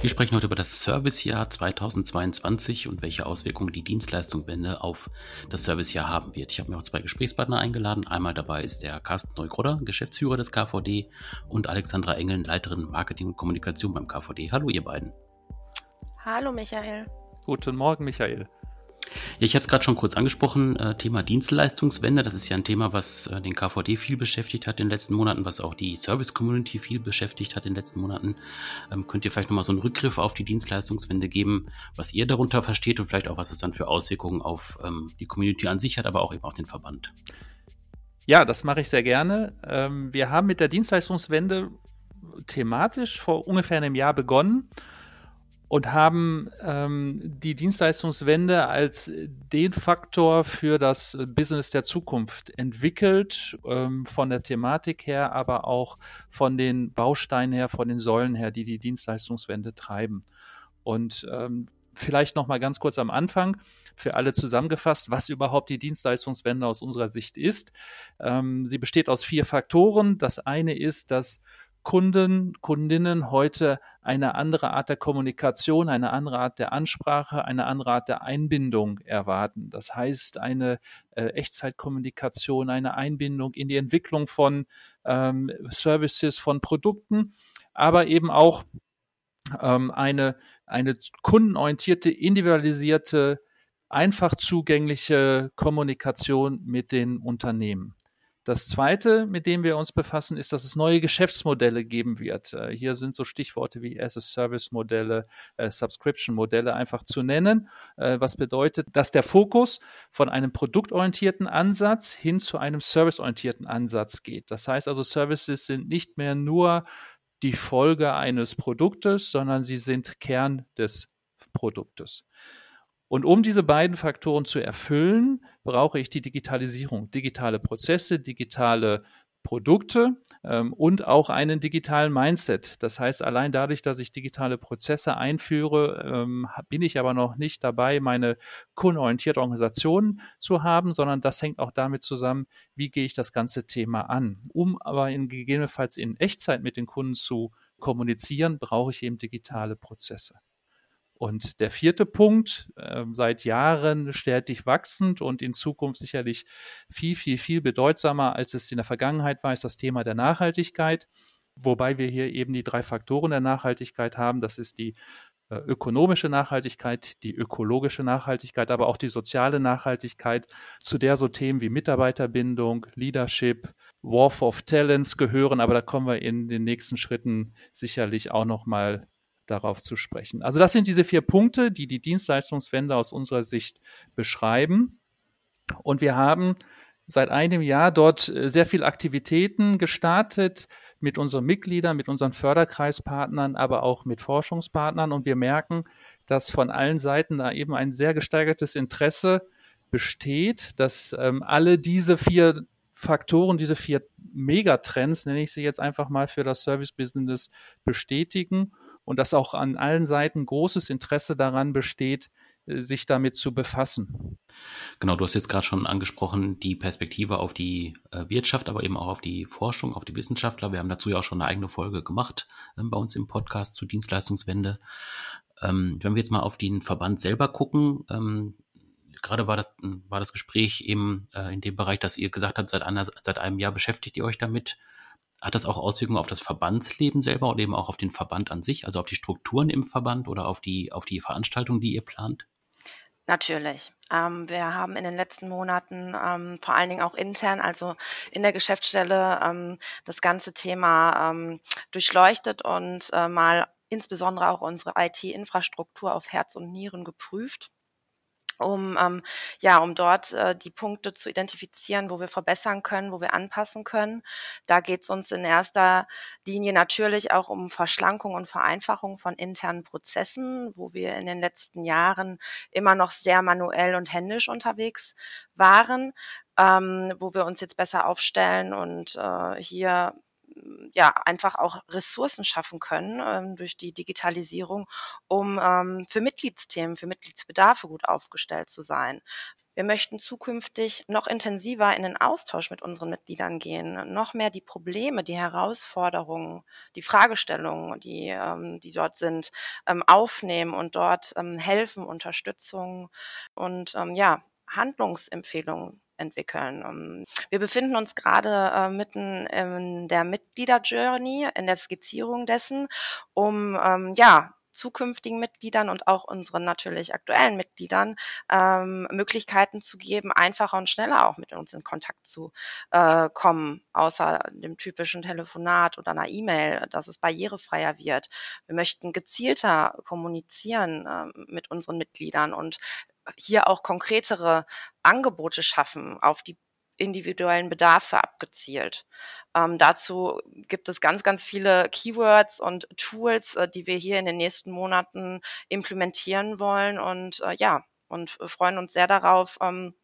Wir sprechen heute über das Servicejahr 2022 und welche Auswirkungen die Dienstleistungswende auf das Servicejahr haben wird. Ich habe mir auch zwei Gesprächspartner eingeladen. Einmal dabei ist der Carsten Neugrodder, Geschäftsführer des KVD und Alexandra Engeln, Leiterin Marketing und Kommunikation beim KVD. Hallo ihr beiden. Hallo Michael. Guten Morgen Michael. Ich habe es gerade schon kurz angesprochen, äh, Thema Dienstleistungswende. Das ist ja ein Thema, was äh, den KVD viel beschäftigt hat in den letzten Monaten, was auch die Service-Community viel beschäftigt hat in den letzten Monaten. Ähm, könnt ihr vielleicht nochmal so einen Rückgriff auf die Dienstleistungswende geben, was ihr darunter versteht und vielleicht auch, was es dann für Auswirkungen auf ähm, die Community an sich hat, aber auch eben auf den Verband? Ja, das mache ich sehr gerne. Ähm, wir haben mit der Dienstleistungswende thematisch vor ungefähr einem Jahr begonnen und haben ähm, die Dienstleistungswende als den Faktor für das Business der Zukunft entwickelt, ähm, von der Thematik her, aber auch von den Bausteinen her, von den Säulen her, die die Dienstleistungswende treiben. Und ähm, vielleicht noch mal ganz kurz am Anfang für alle zusammengefasst, was überhaupt die Dienstleistungswende aus unserer Sicht ist. Ähm, sie besteht aus vier Faktoren. Das eine ist, dass Kunden, Kundinnen heute eine andere Art der Kommunikation, eine andere Art der Ansprache, eine andere Art der Einbindung erwarten. Das heißt, eine äh, Echtzeitkommunikation, eine Einbindung in die Entwicklung von ähm, Services, von Produkten, aber eben auch ähm, eine, eine kundenorientierte, individualisierte, einfach zugängliche Kommunikation mit den Unternehmen. Das zweite, mit dem wir uns befassen, ist, dass es neue Geschäftsmodelle geben wird. Äh, hier sind so Stichworte wie As-a-Service-Modelle, äh, Subscription-Modelle einfach zu nennen, äh, was bedeutet, dass der Fokus von einem produktorientierten Ansatz hin zu einem serviceorientierten Ansatz geht. Das heißt also, Services sind nicht mehr nur die Folge eines Produktes, sondern sie sind Kern des Produktes. Und um diese beiden Faktoren zu erfüllen, brauche ich die Digitalisierung, digitale Prozesse, digitale Produkte ähm, und auch einen digitalen Mindset. Das heißt, allein dadurch, dass ich digitale Prozesse einführe, ähm, bin ich aber noch nicht dabei, meine kundenorientierte Organisation zu haben, sondern das hängt auch damit zusammen, wie gehe ich das ganze Thema an. Um aber in, gegebenenfalls in Echtzeit mit den Kunden zu kommunizieren, brauche ich eben digitale Prozesse. Und der vierte Punkt, äh, seit Jahren stetig wachsend und in Zukunft sicherlich viel, viel, viel bedeutsamer, als es in der Vergangenheit war, ist das Thema der Nachhaltigkeit. Wobei wir hier eben die drei Faktoren der Nachhaltigkeit haben. Das ist die äh, ökonomische Nachhaltigkeit, die ökologische Nachhaltigkeit, aber auch die soziale Nachhaltigkeit, zu der so Themen wie Mitarbeiterbindung, Leadership, War of Talents gehören. Aber da kommen wir in den nächsten Schritten sicherlich auch noch mal darauf zu sprechen. Also das sind diese vier Punkte, die die Dienstleistungswende aus unserer Sicht beschreiben. Und wir haben seit einem Jahr dort äh, sehr viel Aktivitäten gestartet mit unseren Mitgliedern, mit unseren Förderkreispartnern, aber auch mit Forschungspartnern. Und wir merken, dass von allen Seiten da eben ein sehr gesteigertes Interesse besteht, dass ähm, alle diese vier Faktoren, diese vier Megatrends, nenne ich sie jetzt einfach mal für das Service-Business, bestätigen und dass auch an allen Seiten großes Interesse daran besteht, äh, sich damit zu befassen. Genau, du hast jetzt gerade schon angesprochen, die Perspektive auf die äh, Wirtschaft, aber eben auch auf die Forschung, auf die Wissenschaftler. Wir haben dazu ja auch schon eine eigene Folge gemacht äh, bei uns im Podcast zur Dienstleistungswende. Ähm, wenn wir jetzt mal auf den Verband selber gucken, ähm, gerade war das, war das Gespräch eben äh, in dem Bereich, dass ihr gesagt habt, seit, einer, seit einem Jahr beschäftigt ihr euch damit. Hat das auch Auswirkungen auf das Verbandsleben selber oder eben auch auf den Verband an sich, also auf die Strukturen im Verband oder auf die, auf die Veranstaltungen, die ihr plant? Natürlich. Ähm, wir haben in den letzten Monaten ähm, vor allen Dingen auch intern, also in der Geschäftsstelle, ähm, das ganze Thema ähm, durchleuchtet und äh, mal insbesondere auch unsere IT-Infrastruktur auf Herz und Nieren geprüft um ähm, ja, um dort äh, die Punkte zu identifizieren, wo wir verbessern können, wo wir anpassen können. Da geht es uns in erster Linie natürlich auch um Verschlankung und Vereinfachung von internen Prozessen, wo wir in den letzten Jahren immer noch sehr manuell und händisch unterwegs waren, ähm, wo wir uns jetzt besser aufstellen und äh, hier ja einfach auch Ressourcen schaffen können ähm, durch die Digitalisierung, um ähm, für Mitgliedsthemen, für Mitgliedsbedarfe gut aufgestellt zu sein. Wir möchten zukünftig noch intensiver in den Austausch mit unseren Mitgliedern gehen, noch mehr die Probleme, die Herausforderungen, die Fragestellungen, die, ähm, die dort sind, ähm, aufnehmen und dort ähm, helfen, Unterstützung und ähm, ja, Handlungsempfehlungen entwickeln. Ähm, wir befinden uns gerade äh, mitten in der Mitglieder-Journey, in der Skizzierung dessen, um ähm, ja zukünftigen Mitgliedern und auch unseren natürlich aktuellen Mitgliedern ähm, Möglichkeiten zu geben, einfacher und schneller auch mit uns in Kontakt zu äh, kommen, außer dem typischen Telefonat oder einer E-Mail, dass es barrierefreier wird. Wir möchten gezielter kommunizieren äh, mit unseren Mitgliedern und hier auch konkretere Angebote schaffen auf die individuellen Bedarfe abgezielt. Ähm, dazu gibt es ganz, ganz viele Keywords und Tools, äh, die wir hier in den nächsten Monaten implementieren wollen und äh, ja, und freuen uns sehr darauf, ähm,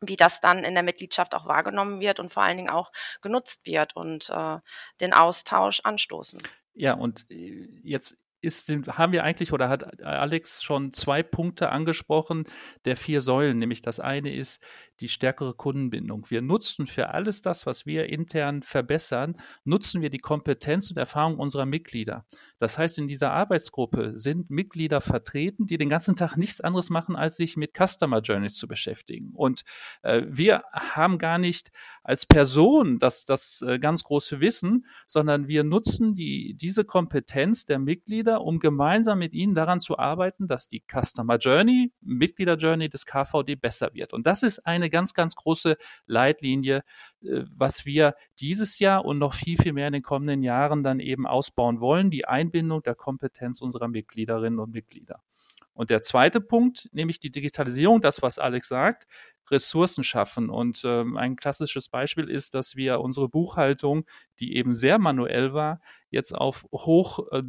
wie das dann in der Mitgliedschaft auch wahrgenommen wird und vor allen Dingen auch genutzt wird und äh, den Austausch anstoßen. Ja, und äh, jetzt ist, haben wir eigentlich oder hat Alex schon zwei Punkte angesprochen der vier Säulen, nämlich das eine ist die stärkere Kundenbindung. Wir nutzen für alles das, was wir intern verbessern, nutzen wir die Kompetenz und Erfahrung unserer Mitglieder. Das heißt, in dieser Arbeitsgruppe sind Mitglieder vertreten, die den ganzen Tag nichts anderes machen, als sich mit Customer Journeys zu beschäftigen. Und äh, wir haben gar nicht als Person das, das äh, ganz große Wissen, sondern wir nutzen die, diese Kompetenz der Mitglieder, um gemeinsam mit ihnen daran zu arbeiten, dass die Customer Journey, Mitglieder Journey des KVD besser wird. Und das ist eine ganz, ganz große Leitlinie, äh, was wir dieses Jahr und noch viel, viel mehr in den kommenden Jahren dann eben ausbauen wollen, die Einbindung der Kompetenz unserer Mitgliederinnen und Mitglieder. Und der zweite Punkt, nämlich die Digitalisierung, das, was Alex sagt, Ressourcen schaffen. Und ähm, ein klassisches Beispiel ist, dass wir unsere Buchhaltung, die eben sehr manuell war, jetzt auf hoch äh,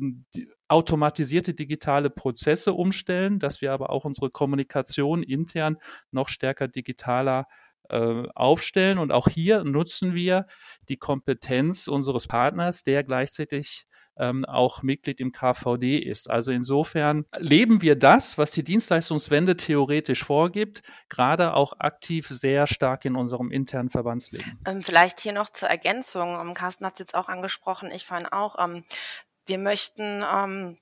automatisierte digitale Prozesse umstellen, dass wir aber auch unsere Kommunikation intern noch stärker digitaler äh, aufstellen. Und auch hier nutzen wir die Kompetenz unseres Partners, der gleichzeitig ähm, auch Mitglied im KVD ist. Also insofern leben wir das, was die Dienstleistungswende theoretisch vorgibt, gerade auch aktiv sehr stark in unserem internen Verbandsleben. Ähm, vielleicht hier noch zur Ergänzung. Um, Carsten hat es jetzt auch angesprochen, ich fand auch, ähm, wir möchten ähm,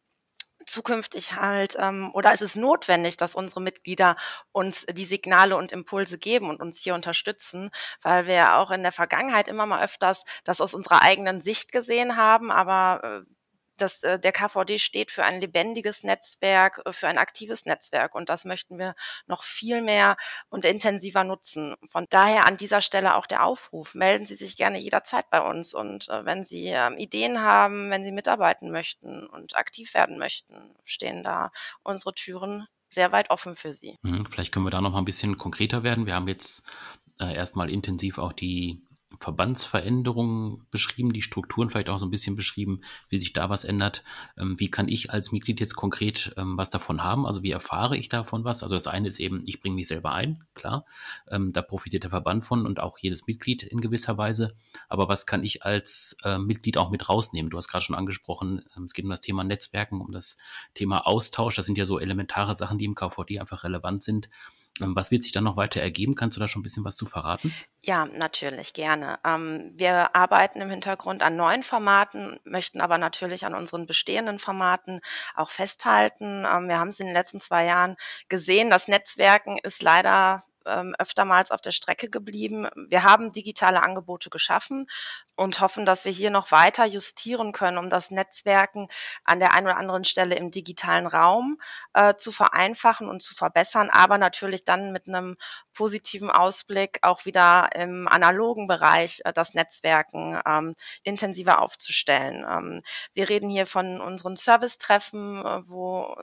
zukünftig halt ähm, oder ist es notwendig, dass unsere Mitglieder uns die Signale und Impulse geben und uns hier unterstützen, weil wir ja auch in der Vergangenheit immer mal öfters das aus unserer eigenen Sicht gesehen haben, aber äh, das, äh, der KVD steht für ein lebendiges Netzwerk, äh, für ein aktives Netzwerk und das möchten wir noch viel mehr und intensiver nutzen. Von daher an dieser Stelle auch der Aufruf, melden Sie sich gerne jederzeit bei uns und äh, wenn Sie ähm, Ideen haben, wenn Sie mitarbeiten möchten und aktiv werden möchten, stehen da unsere Türen sehr weit offen für Sie. Mhm, vielleicht können wir da noch mal ein bisschen konkreter werden. Wir haben jetzt äh, erstmal intensiv auch die Verbandsveränderungen beschrieben, die Strukturen vielleicht auch so ein bisschen beschrieben, wie sich da was ändert. Ähm, wie kann ich als Mitglied jetzt konkret ähm, was davon haben? Also wie erfahre ich davon was? Also das eine ist eben, ich bringe mich selber ein, klar. Ähm, da profitiert der Verband von und auch jedes Mitglied in gewisser Weise. Aber was kann ich als äh, Mitglied auch mit rausnehmen? Du hast gerade schon angesprochen, es geht um das Thema Netzwerken, um das Thema Austausch. Das sind ja so elementare Sachen, die im KVD einfach relevant sind. Ähm, was wird sich dann noch weiter ergeben? Kannst du da schon ein bisschen was zu verraten? Ja, natürlich, gerne. Ähm, wir arbeiten im Hintergrund an neuen Formaten, möchten aber natürlich an unseren bestehenden Formaten auch festhalten. Ähm, wir haben es in den letzten zwei Jahren gesehen, das Netzwerken ist leider ähm, öftermals auf der Strecke geblieben. Wir haben digitale Angebote geschaffen und hoffen, dass wir hier noch weiter justieren können, um das Netzwerken an der einen oder anderen Stelle im digitalen Raum äh, zu vereinfachen und zu verbessern, aber natürlich dann mit einem positiven Ausblick auch wieder im analogen Bereich äh, das Netzwerken ähm, intensiver aufzustellen. Ähm, wir reden hier von unseren Servicetreffen, äh, wo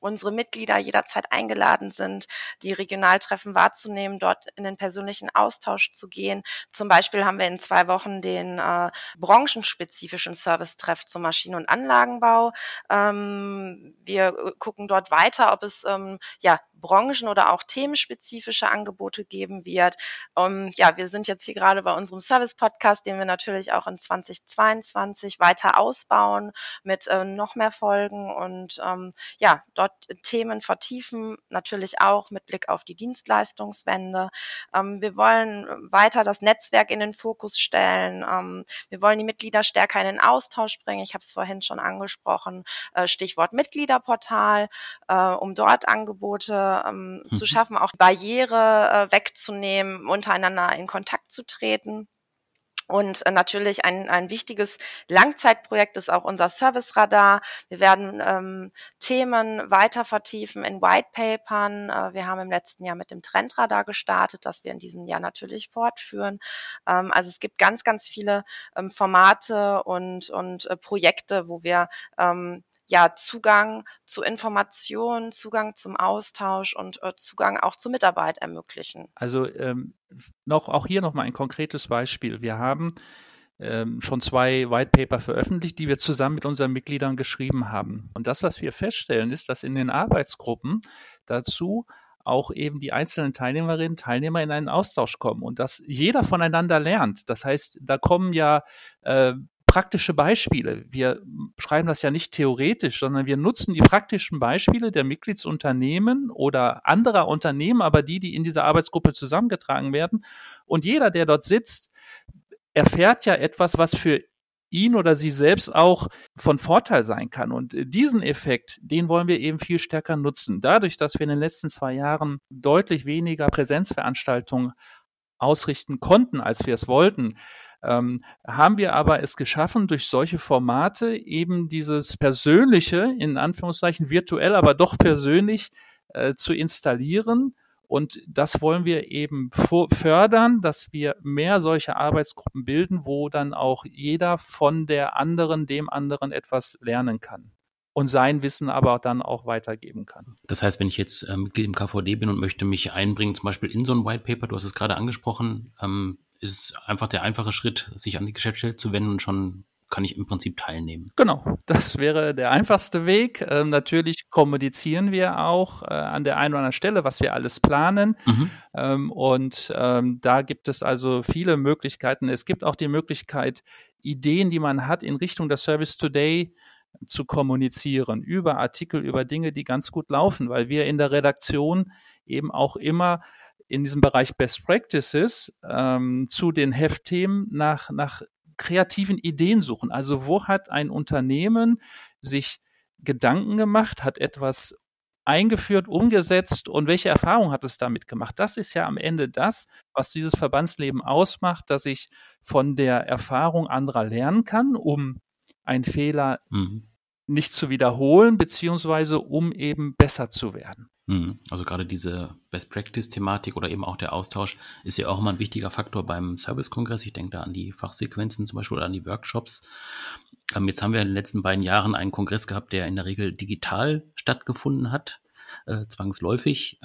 unsere Mitglieder jederzeit eingeladen sind, die Regionaltreffen wahrzunehmen, dort in den persönlichen Austausch zu gehen. Zum Beispiel haben wir in zwei Wochen den äh, branchenspezifischen Servicetreff zum Maschinen- und Anlagenbau. Ähm, wir gucken dort weiter, ob es ähm, ja branchen- oder auch themenspezifische Angebote geben wird. Ähm, ja, wir sind jetzt hier gerade bei unserem Service-Podcast, den wir natürlich auch in 2022 weiter ausbauen mit äh, noch mehr Folgen und ähm, ja, dort Themen vertiefen, natürlich auch mit Blick auf die Dienstleistungswende. Ähm, wir wollen weiter das Netzwerk in den Fokus stellen. Ähm, wir wollen die Mitglieder stärker in den Austausch bringen. Ich habe es vorhin schon angesprochen, äh, Stichwort Mitgliederportal, äh, um dort Angebote ähm, mhm. zu schaffen, auch Barriere äh, wegzunehmen, untereinander in Kontakt zu treten. Und äh, natürlich ein, ein wichtiges Langzeitprojekt ist auch unser Service-Radar. Wir werden ähm, Themen weiter vertiefen in Whitepapern. Äh, wir haben im letzten Jahr mit dem Trendradar gestartet, das wir in diesem Jahr natürlich fortführen. Ähm, also es gibt ganz, ganz viele ähm, Formate und, und äh, Projekte, wo wir ähm, ja Zugang zu Informationen, Zugang zum Austausch und äh, Zugang auch zur Mitarbeit ermöglichen. Also ähm, noch auch hier noch mal ein konkretes Beispiel. Wir haben ähm, schon zwei White Paper veröffentlicht, die wir zusammen mit unseren Mitgliedern geschrieben haben. Und das, was wir feststellen, ist, dass in den Arbeitsgruppen dazu auch eben die einzelnen Teilnehmerinnen, Teilnehmer in einen Austausch kommen und dass jeder voneinander lernt. Das heißt, da kommen ja äh, praktische Beispiele. Wir schreiben das ja nicht theoretisch, sondern wir nutzen die praktischen Beispiele der Mitgliedsunternehmen oder anderer Unternehmen, aber die, die in dieser Arbeitsgruppe zusammengetragen werden. Und jeder, der dort sitzt, erfährt ja etwas, was für ihn oder sie selbst auch von Vorteil sein kann. Und diesen Effekt, den wollen wir eben viel stärker nutzen. Dadurch, dass wir in den letzten zwei Jahren deutlich weniger Präsenzveranstaltungen ausrichten konnten, als wir es wollten, ähm, haben wir aber es geschaffen, durch solche Formate eben dieses persönliche, in Anführungszeichen virtuell, aber doch persönlich äh, zu installieren. Und das wollen wir eben fördern, dass wir mehr solche Arbeitsgruppen bilden, wo dann auch jeder von der anderen, dem anderen etwas lernen kann und sein Wissen aber dann auch weitergeben kann. Das heißt, wenn ich jetzt äh, Mitglied im KVD bin und möchte mich einbringen, zum Beispiel in so ein White Paper, du hast es gerade angesprochen, ähm, ist einfach der einfache Schritt, sich an die Geschäftsstelle zu wenden und schon kann ich im Prinzip teilnehmen. Genau, das wäre der einfachste Weg. Ähm, natürlich kommunizieren wir auch äh, an der einen oder anderen Stelle, was wir alles planen. Mhm. Ähm, und ähm, da gibt es also viele Möglichkeiten. Es gibt auch die Möglichkeit, Ideen, die man hat, in Richtung der Service Today zu kommunizieren, über Artikel, über Dinge, die ganz gut laufen, weil wir in der Redaktion eben auch immer in diesem Bereich Best Practices ähm, zu den Heftthemen nach, nach kreativen Ideen suchen. Also wo hat ein Unternehmen sich Gedanken gemacht, hat etwas eingeführt, umgesetzt und welche Erfahrung hat es damit gemacht? Das ist ja am Ende das, was dieses Verbandsleben ausmacht, dass ich von der Erfahrung anderer lernen kann, um einen Fehler mhm. nicht zu wiederholen, beziehungsweise um eben besser zu werden. Mhm. Also gerade diese Best-Practice-Thematik oder eben auch der Austausch ist ja auch immer ein wichtiger Faktor beim Service-Kongress. Ich denke da an die Fachsequenzen zum Beispiel oder an die Workshops. Ähm, jetzt haben wir in den letzten beiden Jahren einen Kongress gehabt, der in der Regel digital stattgefunden hat, äh, zwangsläufig.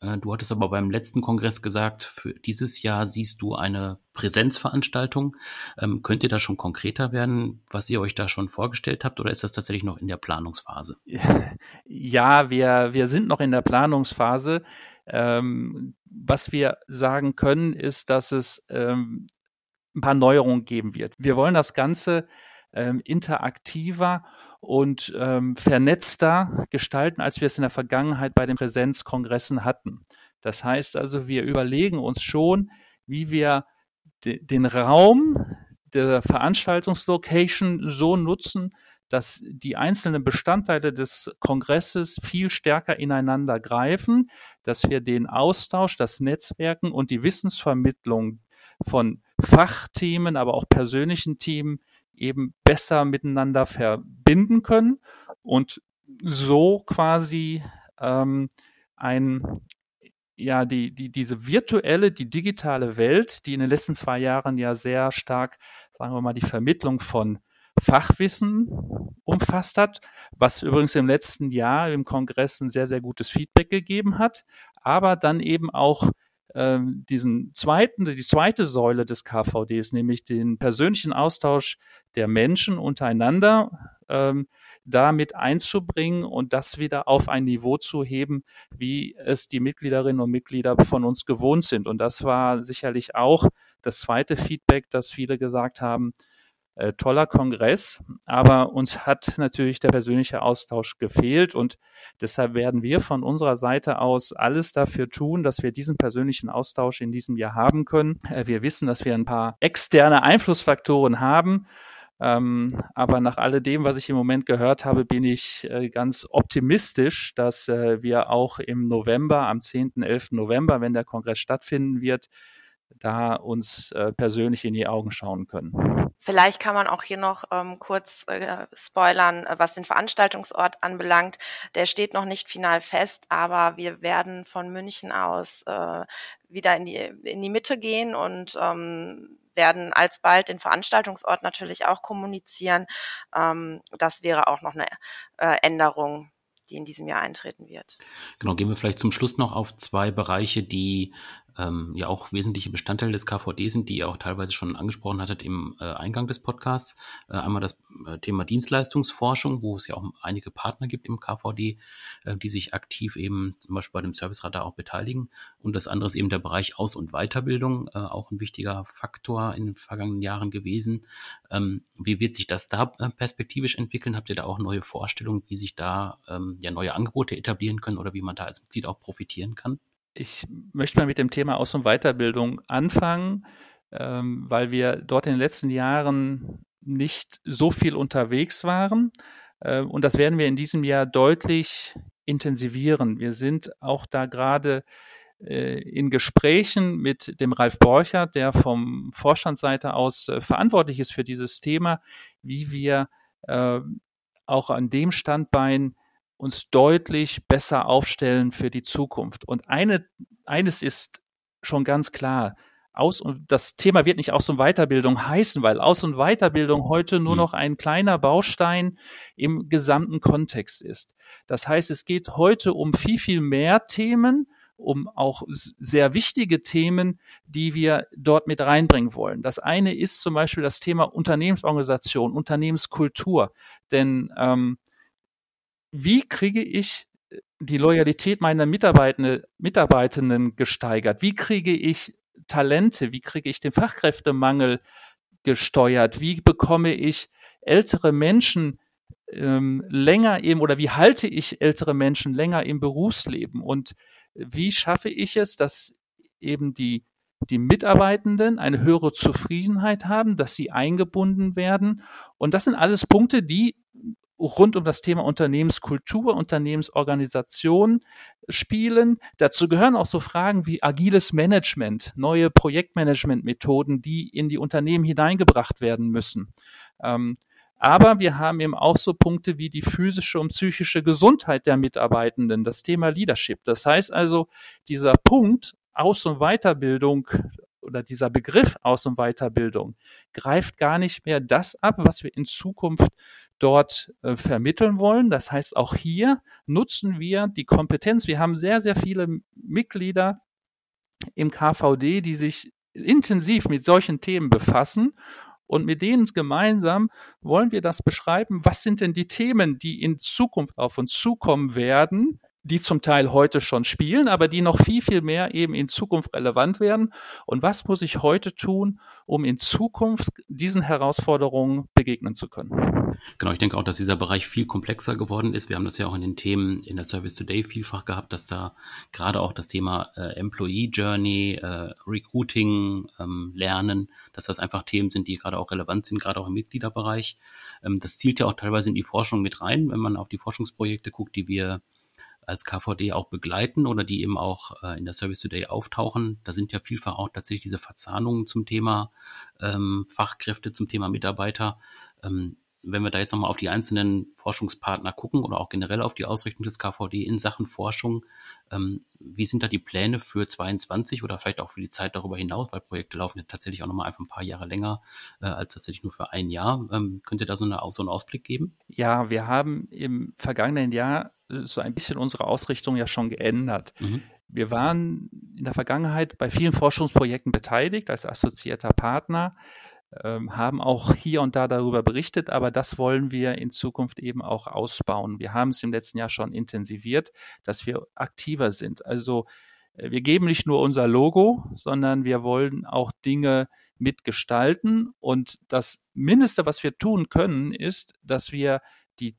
Äh, du hattest aber beim letzten Kongress gesagt, für dieses Jahr siehst du eine Präsenzveranstaltung. Ähm, könnt ihr da schon konkreter werden, was ihr euch da schon vorgestellt habt, oder ist das tatsächlich noch in der Planungsphase? Ja, wir, wir sind noch in der Planungsphase. Ähm, was wir sagen können, ist, dass es ähm, ein paar Neuerungen geben wird. Wir wollen das Ganze ähm, interaktiver und ähm, vernetzter gestalten, als wir es in der Vergangenheit bei den Präsenzkongressen hatten. Das heißt also, wir überlegen uns schon, wie wir de den Raum der Veranstaltungslocation so nutzen, dass die einzelnen Bestandteile des Kongresses viel stärker ineinander greifen, dass wir den Austausch, das Netzwerken und die Wissensvermittlung von Fachthemen, aber auch persönlichen Themen eben besser miteinander verbinden können und so quasi ähm, ein ja, die, die, diese virtuelle, die digitale Welt, die in den letzten zwei Jahren ja sehr stark, sagen wir mal, die Vermittlung von Fachwissen umfasst hat, was übrigens im letzten Jahr im Kongress ein sehr, sehr gutes Feedback gegeben hat, aber dann eben auch ähm, diesen zweiten, die zweite Säule des KVDs, nämlich den persönlichen Austausch der Menschen untereinander ähm, damit einzubringen und das wieder auf ein Niveau zu heben, wie es die Mitgliederinnen und Mitglieder von uns gewohnt sind. Und das war sicherlich auch das zweite Feedback, dass viele gesagt haben, äh, toller Kongress, aber uns hat natürlich der persönliche Austausch gefehlt und deshalb werden wir von unserer Seite aus alles dafür tun, dass wir diesen persönlichen Austausch in diesem Jahr haben können. Äh, wir wissen, dass wir ein paar externe Einflussfaktoren haben. Ähm, aber nach alledem, was ich im Moment gehört habe, bin ich äh, ganz optimistisch, dass äh, wir auch im November, am 10., 11. November, wenn der Kongress stattfinden wird, da uns äh, persönlich in die Augen schauen können. Vielleicht kann man auch hier noch ähm, kurz äh, spoilern, äh, was den Veranstaltungsort anbelangt. Der steht noch nicht final fest, aber wir werden von München aus äh, wieder in die, in die Mitte gehen und ähm, werden alsbald den Veranstaltungsort natürlich auch kommunizieren. Ähm, das wäre auch noch eine äh, Änderung, die in diesem Jahr eintreten wird. Genau, gehen wir vielleicht zum Schluss noch auf zwei Bereiche, die ähm, ja auch wesentliche Bestandteile des KVD sind, die ihr auch teilweise schon angesprochen hattet im äh, Eingang des Podcasts. Äh, einmal das äh, Thema Dienstleistungsforschung, wo es ja auch einige Partner gibt im KVD, äh, die sich aktiv eben zum Beispiel bei dem Serviceradar auch beteiligen. Und das andere ist eben der Bereich Aus- und Weiterbildung, äh, auch ein wichtiger Faktor in den vergangenen Jahren gewesen. Ähm, wie wird sich das da äh, perspektivisch entwickeln? Habt ihr da auch neue Vorstellungen, wie sich da ähm, ja neue Angebote etablieren können oder wie man da als Mitglied auch profitieren kann? Ich möchte mal mit dem Thema Aus- und Weiterbildung anfangen, ähm, weil wir dort in den letzten Jahren nicht so viel unterwegs waren. Äh, und das werden wir in diesem Jahr deutlich intensivieren. Wir sind auch da gerade äh, in Gesprächen mit dem Ralf Borchert, der vom Vorstandsseite aus äh, verantwortlich ist für dieses Thema, wie wir äh, auch an dem Standbein uns deutlich besser aufstellen für die Zukunft. Und eine, eines ist schon ganz klar. Aus und das Thema wird nicht Aus- und Weiterbildung heißen, weil Aus- und Weiterbildung heute nur mhm. noch ein kleiner Baustein im gesamten Kontext ist. Das heißt, es geht heute um viel, viel mehr Themen, um auch sehr wichtige Themen, die wir dort mit reinbringen wollen. Das eine ist zum Beispiel das Thema Unternehmensorganisation, Unternehmenskultur. Denn ähm, wie kriege ich äh, die Loyalität meiner Mitarbeitenden, Mitarbeitenden gesteigert? Wie kriege ich Talente? Wie kriege ich den Fachkräftemangel gesteuert? Wie bekomme ich ältere Menschen ähm, länger im oder wie halte ich ältere Menschen länger im Berufsleben? Und wie schaffe ich es, dass eben die die Mitarbeitenden eine höhere Zufriedenheit haben, dass sie eingebunden werden. Und das sind alles Punkte, die rund um das Thema Unternehmenskultur, Unternehmensorganisation spielen. Dazu gehören auch so Fragen wie agiles Management, neue Projektmanagementmethoden, die in die Unternehmen hineingebracht werden müssen. Ähm, aber wir haben eben auch so Punkte wie die physische und psychische Gesundheit der Mitarbeitenden, das Thema Leadership. Das heißt also, dieser Punkt Aus- und Weiterbildung oder dieser Begriff Aus- und Weiterbildung greift gar nicht mehr das ab, was wir in Zukunft dort äh, vermitteln wollen. Das heißt, auch hier nutzen wir die Kompetenz. Wir haben sehr, sehr viele Mitglieder im KVD, die sich intensiv mit solchen Themen befassen. Und mit denen gemeinsam wollen wir das beschreiben. Was sind denn die Themen, die in Zukunft auf uns zukommen werden? Die zum Teil heute schon spielen, aber die noch viel, viel mehr eben in Zukunft relevant werden. Und was muss ich heute tun, um in Zukunft diesen Herausforderungen begegnen zu können? Genau, ich denke auch, dass dieser Bereich viel komplexer geworden ist. Wir haben das ja auch in den Themen in der Service Today vielfach gehabt, dass da gerade auch das Thema äh, Employee Journey, äh, Recruiting, ähm, Lernen, dass das einfach Themen sind, die gerade auch relevant sind, gerade auch im Mitgliederbereich. Ähm, das zielt ja auch teilweise in die Forschung mit rein, wenn man auf die Forschungsprojekte guckt, die wir als KVD auch begleiten oder die eben auch äh, in der Service Today auftauchen. Da sind ja vielfach auch tatsächlich diese Verzahnungen zum Thema ähm, Fachkräfte, zum Thema Mitarbeiter. Ähm, wenn wir da jetzt nochmal auf die einzelnen Forschungspartner gucken oder auch generell auf die Ausrichtung des KVD in Sachen Forschung, ähm, wie sind da die Pläne für 22 oder vielleicht auch für die Zeit darüber hinaus, weil Projekte laufen ja tatsächlich auch nochmal einfach ein paar Jahre länger äh, als tatsächlich nur für ein Jahr. Ähm, könnt ihr da so, eine, so einen Ausblick geben? Ja, wir haben im vergangenen Jahr äh, so ein bisschen unsere Ausrichtung ja schon geändert. Mhm. Wir waren in der Vergangenheit bei vielen Forschungsprojekten beteiligt als assoziierter Partner ähm, haben auch hier und da darüber berichtet, aber das wollen wir in Zukunft eben auch ausbauen. Wir haben es im letzten Jahr schon intensiviert, dass wir aktiver sind. Also äh, wir geben nicht nur unser Logo, sondern wir wollen auch Dinge mitgestalten. Und das Mindeste, was wir tun können, ist, dass wir die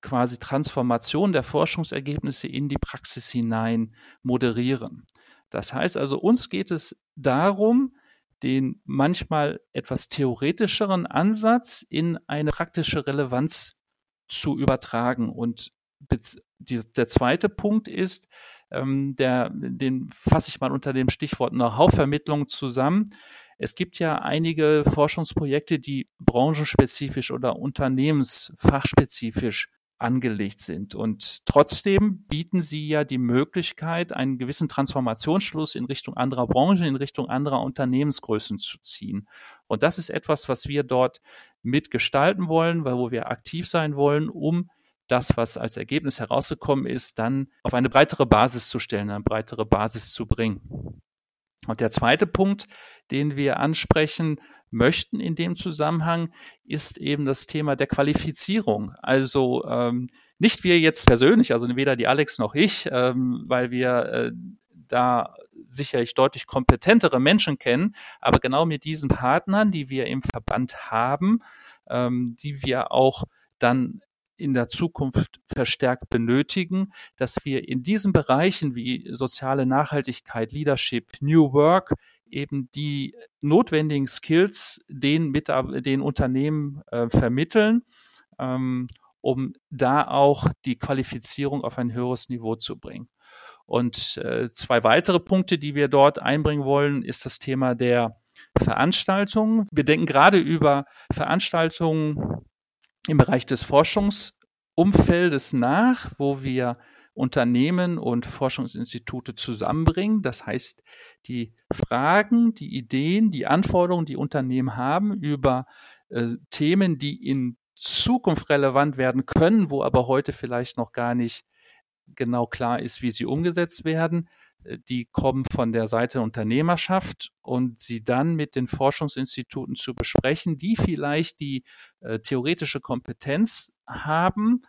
quasi Transformation der Forschungsergebnisse in die Praxis hinein moderieren. Das heißt also, uns geht es darum, den manchmal etwas theoretischeren Ansatz in eine praktische Relevanz zu übertragen. Und der zweite Punkt ist, ähm, der, den fasse ich mal unter dem Stichwort Know-how-Vermittlung zusammen. Es gibt ja einige Forschungsprojekte, die branchenspezifisch oder unternehmensfachspezifisch angelegt sind. Und trotzdem bieten sie ja die Möglichkeit, einen gewissen Transformationsschluss in Richtung anderer Branchen, in Richtung anderer Unternehmensgrößen zu ziehen. Und das ist etwas, was wir dort mitgestalten wollen, weil wo wir aktiv sein wollen, um das, was als Ergebnis herausgekommen ist, dann auf eine breitere Basis zu stellen, eine breitere Basis zu bringen. Und der zweite Punkt, den wir ansprechen möchten in dem Zusammenhang, ist eben das Thema der Qualifizierung. Also ähm, nicht wir jetzt persönlich, also weder die Alex noch ich, ähm, weil wir äh, da sicherlich deutlich kompetentere Menschen kennen, aber genau mit diesen Partnern, die wir im Verband haben, ähm, die wir auch dann in der Zukunft verstärkt benötigen, dass wir in diesen Bereichen wie soziale Nachhaltigkeit, Leadership, New Work eben die notwendigen Skills den, mit, den Unternehmen äh, vermitteln, ähm, um da auch die Qualifizierung auf ein höheres Niveau zu bringen. Und äh, zwei weitere Punkte, die wir dort einbringen wollen, ist das Thema der Veranstaltungen. Wir denken gerade über Veranstaltungen im Bereich des Forschungsumfeldes nach, wo wir Unternehmen und Forschungsinstitute zusammenbringen. Das heißt, die Fragen, die Ideen, die Anforderungen, die Unternehmen haben über äh, Themen, die in Zukunft relevant werden können, wo aber heute vielleicht noch gar nicht genau klar ist, wie sie umgesetzt werden, äh, die kommen von der Seite Unternehmerschaft und sie dann mit den Forschungsinstituten zu besprechen, die vielleicht die äh, theoretische Kompetenz haben,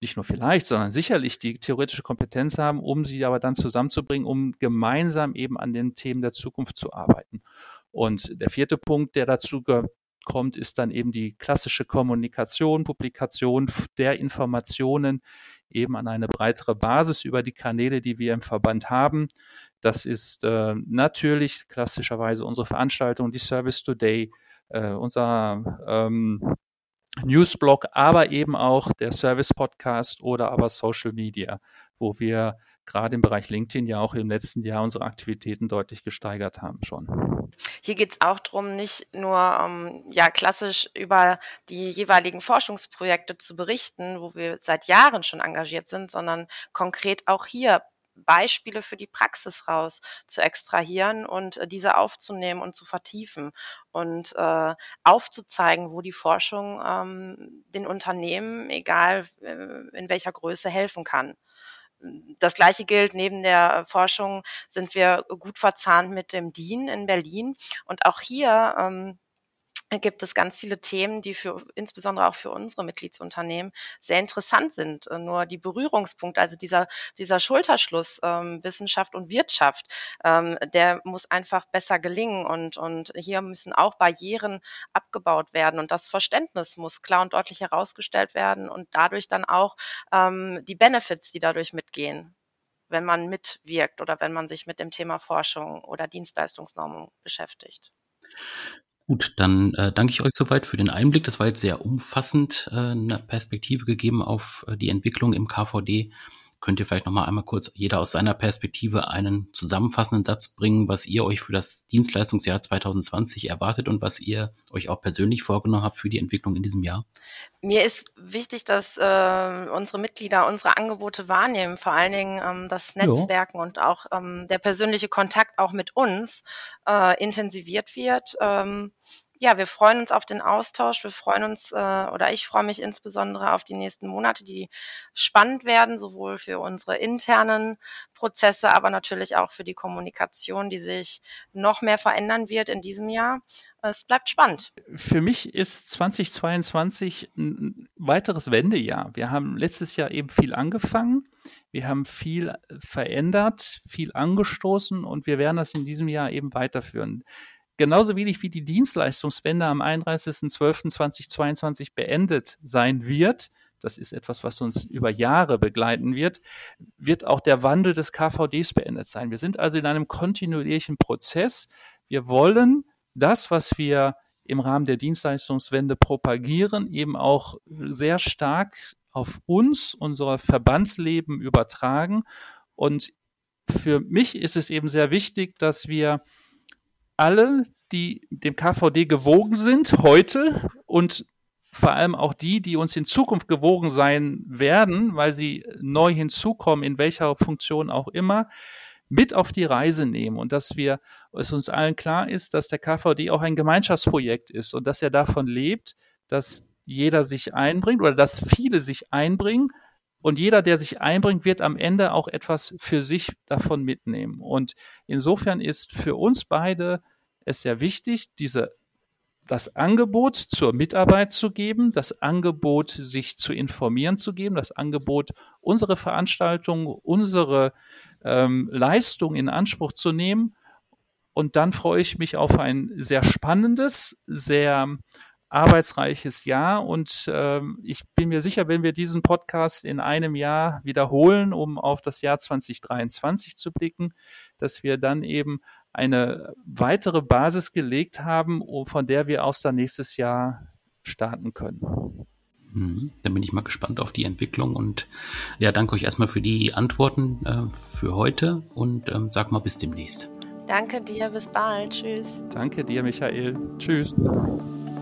nicht nur vielleicht, sondern sicherlich die theoretische Kompetenz haben, um sie aber dann zusammenzubringen, um gemeinsam eben an den Themen der Zukunft zu arbeiten. Und der vierte Punkt, der dazu kommt, ist dann eben die klassische Kommunikation, Publikation der Informationen eben an eine breitere Basis über die Kanäle, die wir im Verband haben. Das ist äh, natürlich klassischerweise unsere Veranstaltung, die Service Today, äh, unser ähm, Newsblog, aber eben auch der Service Podcast oder aber Social Media, wo wir gerade im Bereich LinkedIn ja auch im letzten Jahr unsere Aktivitäten deutlich gesteigert haben schon. Hier geht es auch darum, nicht nur ähm, ja, klassisch über die jeweiligen Forschungsprojekte zu berichten, wo wir seit Jahren schon engagiert sind, sondern konkret auch hier Beispiele für die Praxis raus zu extrahieren und äh, diese aufzunehmen und zu vertiefen und äh, aufzuzeigen, wo die Forschung ähm, den Unternehmen, egal äh, in welcher Größe, helfen kann. Das gleiche gilt, neben der Forschung sind wir gut verzahnt mit dem DIN in Berlin. Und auch hier ähm, gibt es ganz viele Themen, die für insbesondere auch für unsere Mitgliedsunternehmen sehr interessant sind. Äh, nur die Berührungspunkte, also dieser, dieser Schulterschluss ähm, Wissenschaft und Wirtschaft, ähm, der muss einfach besser gelingen und, und hier müssen auch Barrieren abgebaut werden und das Verständnis muss klar und deutlich herausgestellt werden und dadurch dann auch ähm, die Benefits, die dadurch mitgehen wenn man mitwirkt oder wenn man sich mit dem Thema Forschung oder Dienstleistungsnormung beschäftigt. Gut, dann äh, danke ich euch soweit für den Einblick. Das war jetzt sehr umfassend äh, eine Perspektive gegeben auf äh, die Entwicklung im KVD. Könnt ihr vielleicht noch mal einmal kurz jeder aus seiner Perspektive einen zusammenfassenden Satz bringen, was ihr euch für das Dienstleistungsjahr 2020 erwartet und was ihr euch auch persönlich vorgenommen habt für die Entwicklung in diesem Jahr? Mir ist wichtig, dass äh, unsere Mitglieder unsere Angebote wahrnehmen, vor allen Dingen ähm, das Netzwerken jo. und auch ähm, der persönliche Kontakt auch mit uns äh, intensiviert wird. Ähm, ja, wir freuen uns auf den Austausch. Wir freuen uns, äh, oder ich freue mich insbesondere auf die nächsten Monate, die spannend werden, sowohl für unsere internen Prozesse, aber natürlich auch für die Kommunikation, die sich noch mehr verändern wird in diesem Jahr. Es bleibt spannend. Für mich ist 2022 ein weiteres Wendejahr. Wir haben letztes Jahr eben viel angefangen. Wir haben viel verändert, viel angestoßen und wir werden das in diesem Jahr eben weiterführen. Genauso wenig wie die Dienstleistungswende am 31.12.2022 beendet sein wird, das ist etwas, was uns über Jahre begleiten wird, wird auch der Wandel des KVDs beendet sein. Wir sind also in einem kontinuierlichen Prozess. Wir wollen das, was wir im Rahmen der Dienstleistungswende propagieren, eben auch sehr stark auf uns, unser Verbandsleben übertragen. Und für mich ist es eben sehr wichtig, dass wir alle, die dem KVD gewogen sind heute und vor allem auch die, die uns in Zukunft gewogen sein werden, weil sie neu hinzukommen, in welcher Funktion auch immer, mit auf die Reise nehmen und dass wir, es uns allen klar ist, dass der KVD auch ein Gemeinschaftsprojekt ist und dass er davon lebt, dass jeder sich einbringt oder dass viele sich einbringen und jeder, der sich einbringt, wird am Ende auch etwas für sich davon mitnehmen. Und insofern ist für uns beide es sehr wichtig, diese das Angebot zur Mitarbeit zu geben, das Angebot, sich zu informieren zu geben, das Angebot, unsere Veranstaltung, unsere ähm, Leistung in Anspruch zu nehmen. Und dann freue ich mich auf ein sehr spannendes, sehr arbeitsreiches Jahr und ähm, ich bin mir sicher, wenn wir diesen Podcast in einem Jahr wiederholen, um auf das Jahr 2023 zu blicken, dass wir dann eben eine weitere Basis gelegt haben, von der wir aus dann nächstes Jahr starten können. Mhm. Dann bin ich mal gespannt auf die Entwicklung und ja, danke euch erstmal für die Antworten äh, für heute und ähm, sag mal bis demnächst. Danke dir, bis bald. Tschüss. Danke dir, Michael. Tschüss.